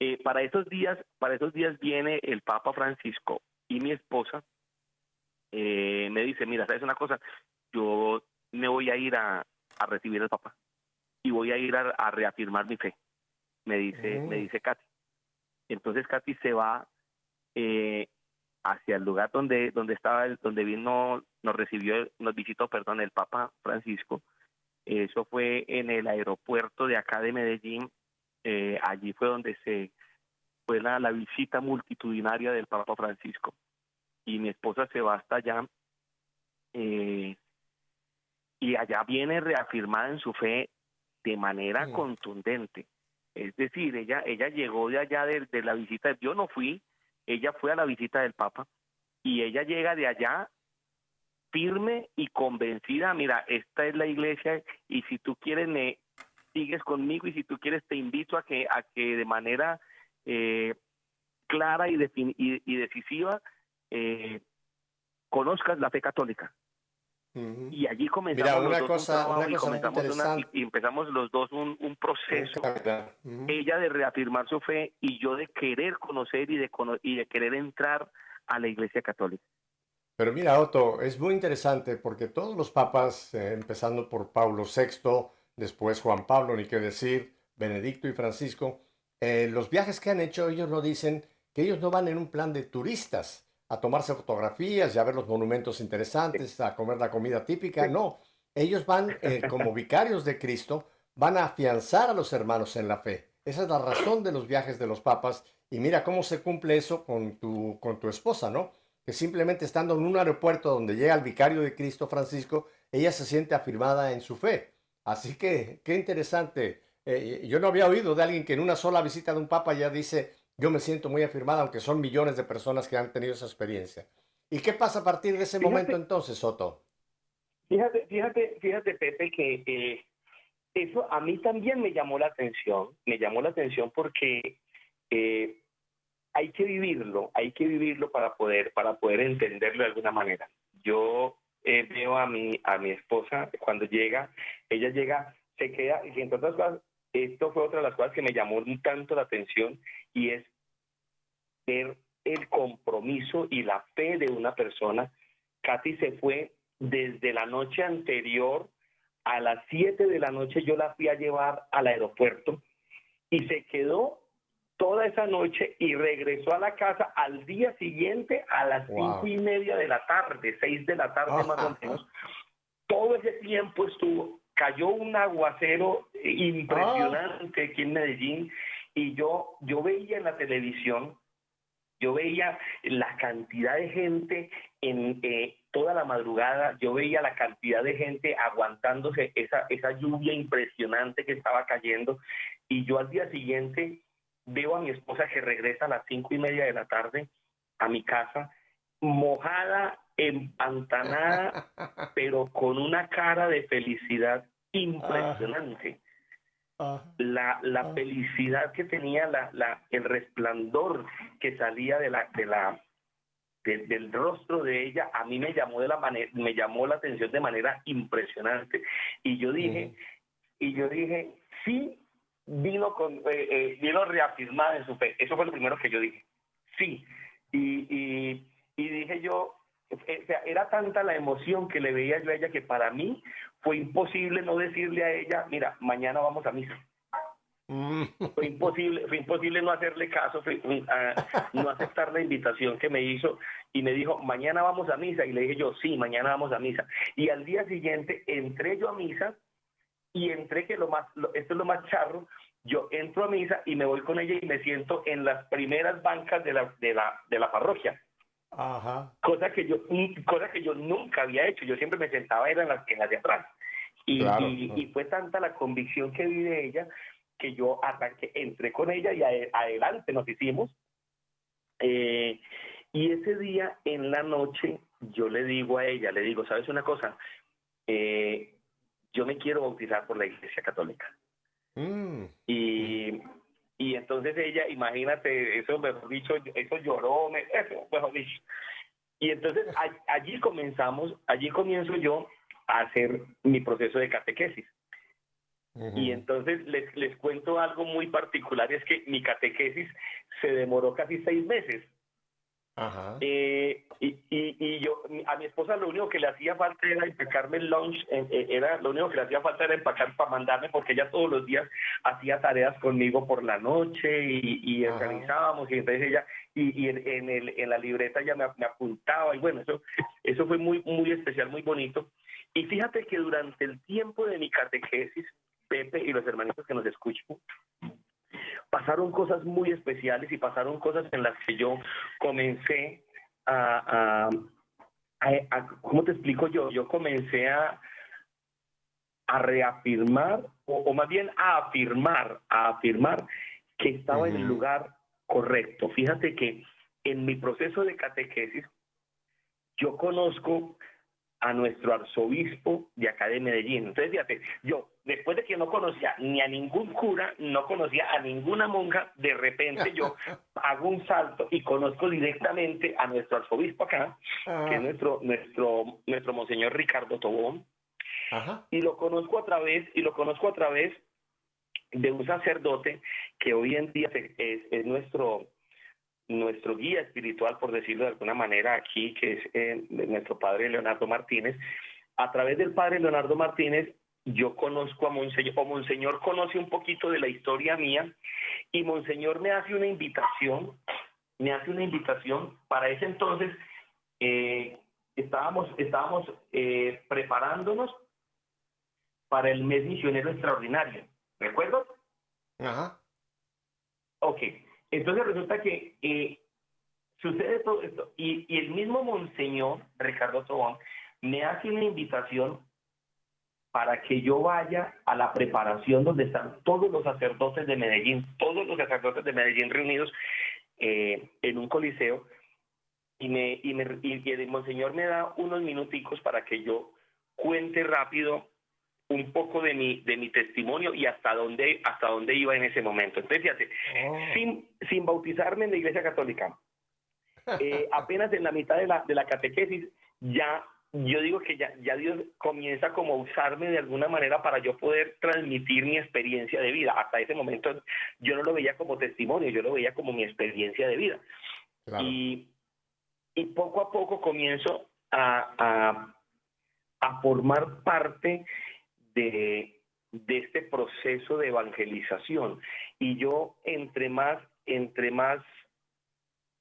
Eh, para esos días, para esos días viene el Papa Francisco y mi esposa eh, me dice, mira, sabes una cosa, yo me voy a ir a, a recibir al Papa y voy a ir a, reafirmar mi fe, me dice, me dice Katy. Entonces Katy se va eh, hacia el lugar donde, donde estaba, donde vino, nos recibió, nos visitó, perdón, el Papa Francisco. Eso fue en el aeropuerto de acá de Medellín. Eh, allí fue donde se fue la, la visita multitudinaria del Papa Francisco. Y mi esposa se va hasta allá. Eh, y allá viene reafirmada en su fe de manera contundente. Es decir, ella, ella llegó de allá de, de, la visita, yo no fui, ella fue a la visita del Papa y ella llega de allá firme y convencida, mira, esta es la iglesia y si tú quieres me sigues conmigo y si tú quieres te invito a que, a que de manera eh, clara y, y, y decisiva eh, conozcas la fe católica. Y allí comenzamos una cosa, y, comenzamos y, empezamos los dos un, un proceso, ella de reafirmar su fe y yo de querer conocer y de, y de querer entrar a la Iglesia Católica. Pero mira, Otto, es muy interesante porque todos los papas, eh, empezando por Pablo VI, después Juan Pablo, ni qué decir, Benedicto y Francisco, eh, los viajes que han hecho, ellos lo dicen, que ellos no van en un plan de turistas, a tomarse fotografías y a ver los monumentos interesantes, a comer la comida típica. No, ellos van [laughs] eh, como vicarios de Cristo, van a afianzar a los hermanos en la fe. Esa es la razón de los viajes de los papas. Y mira cómo se cumple eso con tu, con tu esposa, ¿no? Que simplemente estando en un aeropuerto donde llega el vicario de Cristo, Francisco, ella se siente afirmada en su fe. Así que, qué interesante. Eh, yo no había oído de alguien que en una sola visita de un papa ya dice, yo me siento muy afirmada, aunque son millones de personas que han tenido esa experiencia. ¿Y qué pasa a partir de ese momento entonces, Soto? Fíjate, fíjate, fíjate, Pepe, que eh, eso a mí también me llamó la atención, me llamó la atención porque eh, hay que vivirlo, hay que vivirlo para poder, para poder entenderlo de alguna manera. Yo eh, veo a mi, a mi esposa cuando llega, ella llega, se queda, y entre otras cosas, esto fue otra de las cosas que me llamó tanto la atención y es ver el compromiso y la fe de una persona. Katy se fue desde la noche anterior a las 7 de la noche yo la fui a llevar al aeropuerto y se quedó toda esa noche y regresó a la casa al día siguiente a las cinco y media de la tarde, seis de la tarde más o menos. Todo ese tiempo estuvo cayó un aguacero impresionante aquí en Medellín y yo, yo veía en la televisión, yo veía la cantidad de gente en eh, toda la madrugada, yo veía la cantidad de gente aguantándose esa, esa lluvia impresionante que estaba cayendo y yo al día siguiente veo a mi esposa que regresa a las cinco y media de la tarde a mi casa mojada, empantanada, [laughs] pero con una cara de felicidad impresionante. La, la felicidad que tenía, la, la, el resplandor que salía de la, de la, del rostro de ella, a mí me llamó de la manera, me llamó la atención de manera impresionante. Y yo dije, y yo dije, sí, vino con, eh, eh, vino reafirmada en su fe. Eso fue lo primero que yo dije. Sí. Y, y, y dije yo, o sea, era tanta la emoción que le veía yo a ella que para mí fue imposible no decirle a ella, mira, mañana vamos a misa. Mm. Fue imposible, fue imposible no hacerle caso, no aceptar la invitación que me hizo y me dijo, mañana vamos a misa. Y le dije yo, sí, mañana vamos a misa. Y al día siguiente entré yo a misa y entré que lo más, esto es lo más charro, yo entro a misa y me voy con ella y me siento en las primeras bancas de la, de la, de la parroquia. Ajá. Cosa que yo, cosa que yo nunca había hecho. Yo siempre me sentaba era en las, en las de atrás. Y, y, fue tanta la convicción que vi de ella que yo arranqué, entré con ella y adelante nos hicimos. Eh, y ese día en la noche yo le digo a ella, le digo, ¿sabes una cosa? Eh, yo me quiero bautizar por la Iglesia Católica. Mm. Y, y entonces ella, imagínate, eso mejor dicho, eso lloró, eso mejor dicho. Y entonces allí comenzamos, allí comienzo yo a hacer mi proceso de catequesis. Y entonces les, les cuento algo muy particular, es que mi catequesis se demoró casi seis meses. Ajá. Eh, y, y, y, yo, a mi esposa lo único que le hacía falta era empacarme el lunch, eh, era lo único que le hacía falta era empacar para mandarme, porque ella todos los días hacía tareas conmigo por la noche y, y organizábamos, y entonces ella, y, y en, el, en la libreta ya me, me, apuntaba, y bueno, eso, eso fue muy, muy especial, muy bonito. Y fíjate que durante el tiempo de mi catequesis, Pepe y los hermanitos que nos escuchan, pasaron cosas muy especiales y pasaron cosas en las que yo comencé a, a, ¿cómo te explico yo? Yo comencé a, a reafirmar, o, más bien a afirmar, a afirmar que estaba en el lugar correcto. Fíjate que en mi proceso de catequesis, yo conozco a nuestro arzobispo de acá de Medellín. Entonces, fíjate, yo, después de que no conocía ni a ningún cura, no conocía a ninguna monja, de repente yo [laughs] hago un salto y conozco directamente a nuestro arzobispo acá, que es nuestro, nuestro, nuestro monseñor Ricardo Tobón, y lo conozco a través, y lo conozco a través de un sacerdote que hoy en día es, es nuestro nuestro guía espiritual, por decirlo de alguna manera, aquí, que es eh, nuestro padre Leonardo Martínez. A través del padre Leonardo Martínez, yo conozco a Monseñor, o Monseñor conoce un poquito de la historia mía, y Monseñor me hace una invitación, me hace una invitación, para ese entonces eh, estábamos, estábamos eh, preparándonos para el mes misionero extraordinario, ¿recuerdo? Ajá. Ok, entonces resulta que eh, sucede todo esto y, el mismo Monseñor Ricardo Tobón me hace una invitación para que yo vaya a la preparación donde están todos los sacerdotes de Medellín, todos los sacerdotes de Medellín reunidos eh, en un coliseo. Y y, me, y el monseñor me da unos minuticos para que yo cuente rápido un poco de mi, de mi testimonio y hasta dónde, hasta dónde iba en ese momento. Entonces, fíjate, oh. sin, sin bautizarme en la iglesia católica, [laughs] eh, apenas en la mitad de la, de la catequesis, ya yo digo que ya, ya Dios comienza como a usarme de alguna manera para yo poder transmitir mi experiencia de vida. Hasta ese momento yo no lo veía como testimonio, yo lo veía como mi experiencia de vida. Y, y poco a poco comienzo a, a, a formar parte de, este proceso de evangelización. Y yo entre más, entre más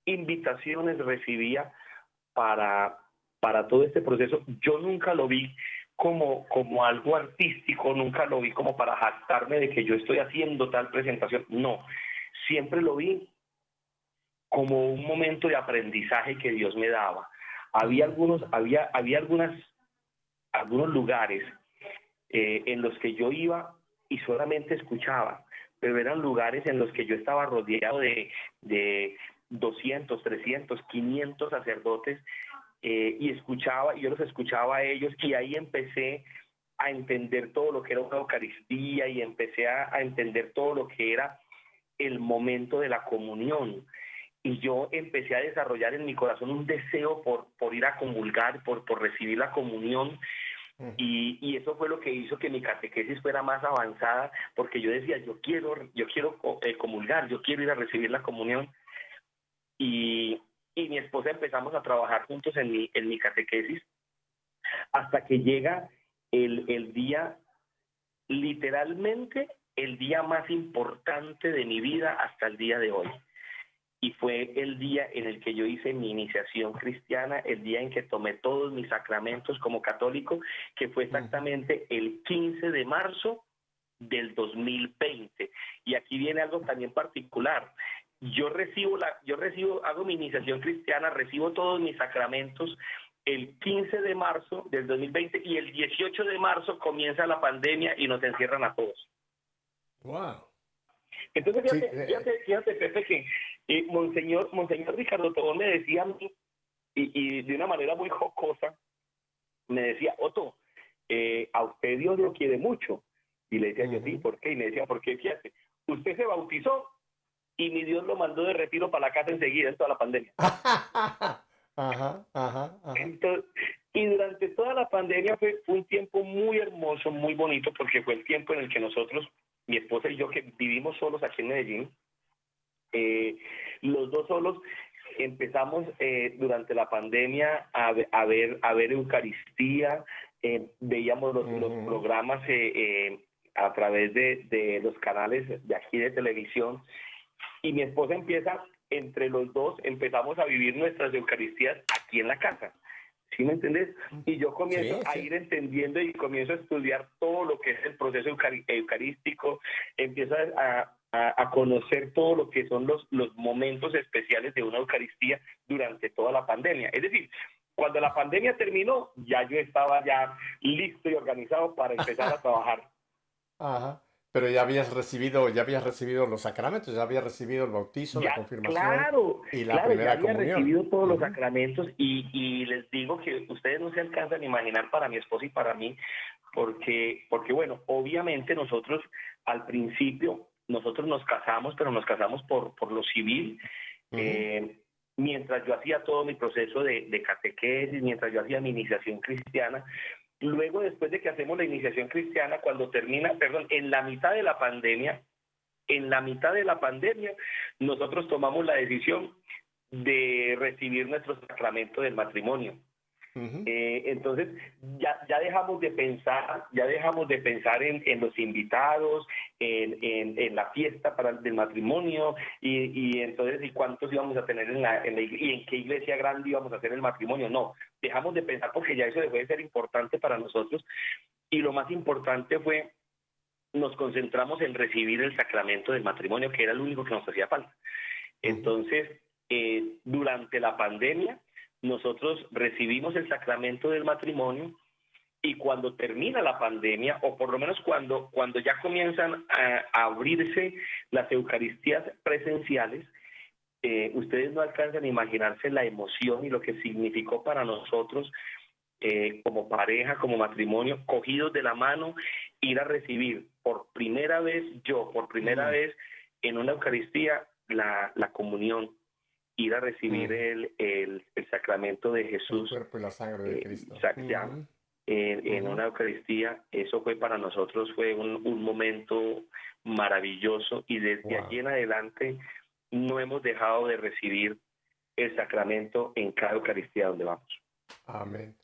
invitaciones recibía para, para todo este proceso, yo nunca lo vi como, como algo artístico, nunca lo vi como para jactarme de que yo estoy haciendo tal presentación. No, siempre lo vi como un momento de aprendizaje que Dios me daba. Había algunos, había, había algunas, algunos lugares eh, en los que yo iba y solamente escuchaba, pero eran lugares en los que yo estaba rodeado de, de, 200, 300, 500 sacerdotes eh, y escuchaba, yo los escuchaba a ellos y ahí empecé a entender todo lo que era una Eucaristía y empecé a, entender todo lo que era el momento de la comunión. Y yo empecé a desarrollar en mi corazón un deseo por, por ir a comulgar, por, por recibir la comunión. Y, y, eso fue lo que hizo que mi catequesis fuera más avanzada, porque yo decía, yo quiero, yo quiero eh, comulgar, yo quiero ir a recibir la comunión. Y, y mi esposa empezamos a trabajar juntos en mi, en mi catequesis hasta que llega el, el día, literalmente el día más importante de mi vida hasta el día de hoy. Y fue el día en el que yo hice mi iniciación cristiana, el día en que tomé todos mis sacramentos como católico, que fue exactamente el 15 de marzo del 2020. Y aquí viene algo también particular yo recibo la, yo recibo, hago mi iniciación cristiana, recibo todos mis sacramentos el 15 de marzo del 2020 y el 18 de marzo comienza la pandemia y nos encierran a todos. Wow. Entonces, fíjate, fíjate, fíjate, Pepe, que eh, Monseñor, Monseñor Ricardo Tobón me decía a mí, y, de una manera muy jocosa, me decía, Otto, eh, a usted Dios lo quiere mucho. Y le decía yo, sí, ¿por qué? Y me decía, ¿por qué? Fíjate, usted se bautizó y mi Dios lo mandó de retiro para la casa enseguida en toda la pandemia. [laughs] ajá, ajá, y durante toda la pandemia fue, un tiempo muy hermoso, muy bonito, porque fue el tiempo en el que nosotros, mi esposa y yo, que vivimos solos aquí en Medellín, eh, los dos solos empezamos eh, durante la pandemia a, a, ver a ver Eucaristía, eh, veíamos los, los programas a través de, de los canales de aquí de televisión y mi esposa empieza, entre los dos, empezamos a vivir nuestras Eucaristías aquí en la casa. ¿Sí me entiendes? Y yo comienzo a ir entendiendo y comienzo a estudiar todo lo que es el proceso eucarístico, empiezo a, a, conocer todo lo que son los, los momentos especiales de una Eucaristía durante toda la pandemia. Es decir, cuando la pandemia terminó, ya yo estaba ya listo y organizado para empezar a trabajar. [laughs] Ajá. Pero ya habías recibido, ya habías recibido los sacramentos, ya habías recibido el bautizo, la confirmación claro, y la claro, primera ya había comunión. recibido todos los sacramentos y, y, les digo que ustedes no se alcanzan a imaginar para mi esposa y para mí, porque, porque bueno, obviamente nosotros al principio, nosotros nos casamos, pero nos casamos por, por lo civil. eh, mientras yo hacía todo mi proceso de, de catequesis, mientras yo hacía mi iniciación cristiana, Luego, después de que hacemos la iniciación cristiana, cuando termina, perdón, en la mitad de la pandemia, en la mitad de la pandemia, nosotros tomamos la decisión de recibir nuestro sacramento del matrimonio. Eh, entonces ya, ya dejamos de pensar, ya dejamos de pensar en, en los invitados, en, en, la fiesta para el matrimonio y, y, entonces y cuántos íbamos a tener en la, en la y en qué iglesia grande íbamos a hacer el matrimonio. No, dejamos de pensar porque ya eso dejó de ser importante para nosotros y lo más importante fue nos concentramos en recibir el sacramento del matrimonio que era lo único que nos hacía falta. Entonces, eh, durante la pandemia, nosotros recibimos el sacramento del matrimonio y cuando termina la pandemia, o por lo menos cuando, cuando ya comienzan a, abrirse las Eucaristías presenciales, eh, ustedes no alcanzan a imaginarse la emoción y lo que significó para nosotros eh, como pareja, como matrimonio, cogidos de la mano, ir a recibir por primera vez, yo por primera vez en una Eucaristía, la, la comunión ir a recibir el, el, sacramento de Jesús. El cuerpo y la sangre de eh, Cristo. en, una Eucaristía, eso fue para nosotros, fue un, un momento maravilloso y desde allí en adelante no hemos dejado de recibir el sacramento en cada Eucaristía donde vamos. Amén.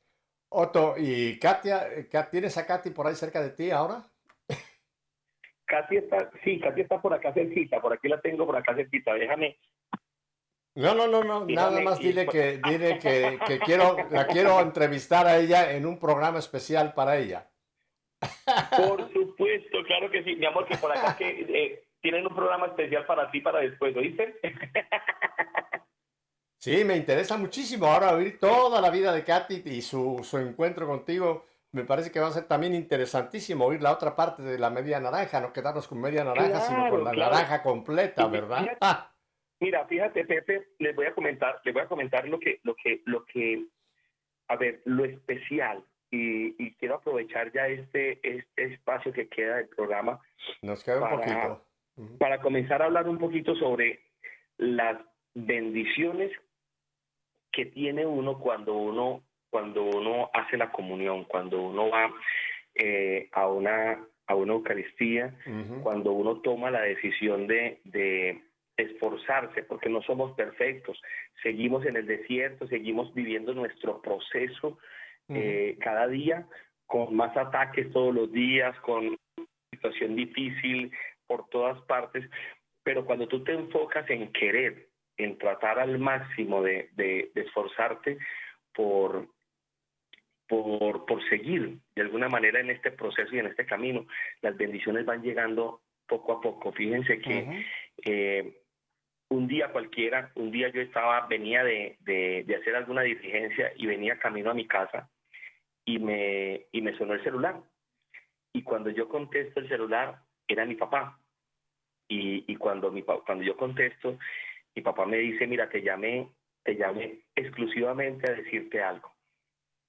Otto, ¿y Katia? ¿Tienes a Katy por ahí cerca de ti ahora? Katy está, sí, Katy está por acá cerquita, por aquí la tengo por acá cerquita. Déjame, no, no, no, no, nada más dile que, dile que, que, quiero, la quiero entrevistar a ella en un programa especial para ella. Por supuesto, claro que sí, mi amor, que por acá que eh, tienen un programa especial para ti para después, ¿oíste? Sí, me interesa muchísimo ahora oír toda la vida de Katy y su, su encuentro contigo. Me parece que va a ser también interesantísimo oír la otra parte de la media naranja, no quedarnos con media naranja, sino con la naranja completa, ¿verdad? Mira, fíjate, Pepe, les voy a comentar, les voy a comentar lo que, lo que, lo que, a ver, lo especial y, quiero aprovechar ya este, este espacio que queda del programa. Nos queda un poquito. Para comenzar a hablar un poquito sobre las bendiciones que tiene uno cuando uno cuando uno hace la comunión, cuando uno va eh, a una a una Eucaristía, cuando uno toma la decisión de, de esforzarse, porque no somos perfectos, seguimos en el desierto, seguimos viviendo nuestro proceso eh, cada día, con más ataques todos los días, con situación difícil por todas partes, pero cuando tú te enfocas en querer, en tratar al máximo de, de, esforzarte por, por, por, seguir de alguna manera en este proceso y en este camino, las bendiciones van llegando poco a poco. Fíjense que eh, un día cualquiera, un día yo estaba, venía de, de, de, hacer alguna diligencia y venía camino a mi casa y me, y me sonó el celular. Y cuando yo contesto el celular, era mi papá. Y, y cuando, mi, cuando yo contesto, mi papá me dice, mira, te llamé, te llamé exclusivamente a decirte algo.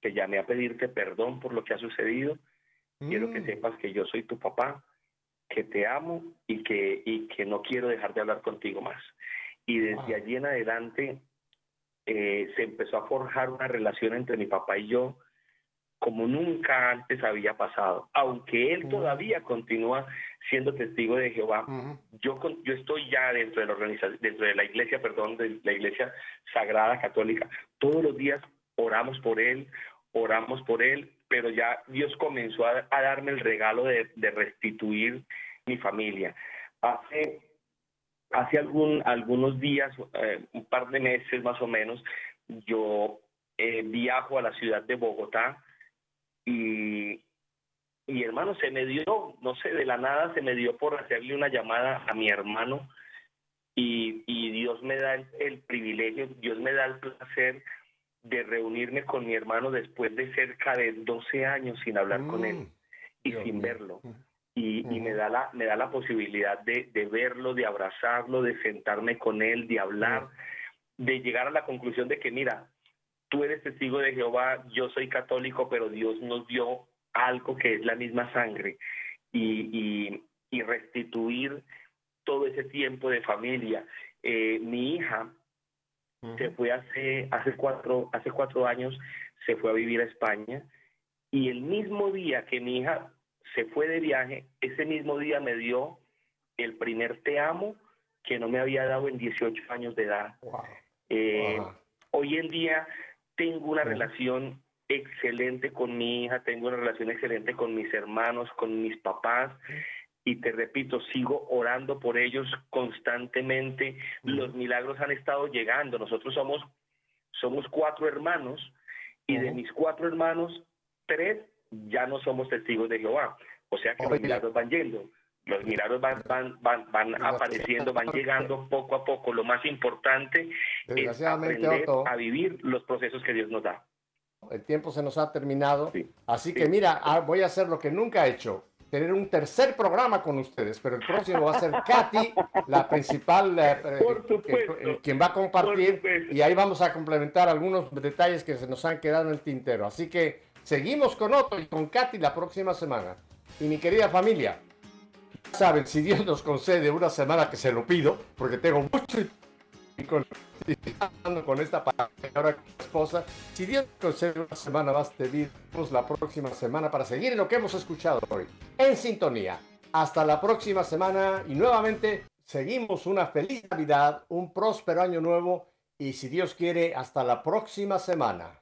Te llamé a pedirte perdón por lo que ha sucedido. Quiero que mm. sepas que yo soy tu papá, que te amo y que, y que no quiero dejar de hablar contigo más. Y desde allí en adelante eh, se empezó a forjar una relación entre mi papá y yo como nunca antes había pasado. Aunque él todavía continúa siendo testigo de Jehová, yo, yo estoy ya dentro de la organización, dentro de la iglesia, perdón, de la iglesia sagrada católica. Todos los días oramos por él, oramos por él, pero ya Dios comenzó a, darme el regalo de, restituir mi familia. Hace, hace algún, algunos días, eh, un par de meses más o menos, yo eh, viajo a la ciudad de Bogotá, y, y hermano, se me dio, no sé, de la nada se me dio por hacerle una llamada a mi hermano y, y Dios me da el, privilegio, Dios me da el placer de reunirme con mi hermano después de cerca de 12 años sin hablar con él mm, y sin verlo. Y, y, me da la me da la posibilidad de, de, verlo, de abrazarlo, de sentarme con él, de hablar, mm. de llegar a la conclusión de que mira, tú eres testigo de Jehová, yo soy católico, pero Dios nos dio algo que es la misma sangre y, y, restituir todo ese tiempo de familia. Eh, mi hija se fue hace, hace, cuatro, hace cuatro años, se fue a vivir a España y el mismo día que mi hija se fue de viaje, ese mismo día me dio el primer te amo que no me había dado en 18 años de edad. Eh, hoy en día tengo una relación excelente con mi hija, tengo una relación excelente con mis hermanos, con mis papás. Y te repito, sigo orando por ellos constantemente. Los milagros han estado llegando. Nosotros somos, somos cuatro hermanos y de mis cuatro hermanos, tres ya no somos testigos de Jehová. O sea que los milagros van yendo. Los milagros van, van, van, van apareciendo, van llegando poco a poco. Lo más importante es aprender a vivir los procesos que Dios nos da. El tiempo se nos ha terminado. Así que mira, ah, voy a hacer lo que nunca he hecho. Tener un tercer programa con ustedes, pero el próximo va a ser Katy, la principal, eh, eh, quien va a compartir, y ahí vamos a complementar algunos detalles que se nos han quedado en el tintero. Así que seguimos con Otto y con Katy la próxima semana. Y mi querida familia, saben, si Dios nos concede una semana que se lo pido, porque tengo mucho con, con esta palabra esposa, si Dios nos concede una semana más, te vemos la próxima semana para seguir en lo que hemos escuchado hoy. En sintonía. Hasta la próxima semana y nuevamente seguimos una feliz Navidad, un próspero año nuevo y si Dios quiere, hasta la próxima semana.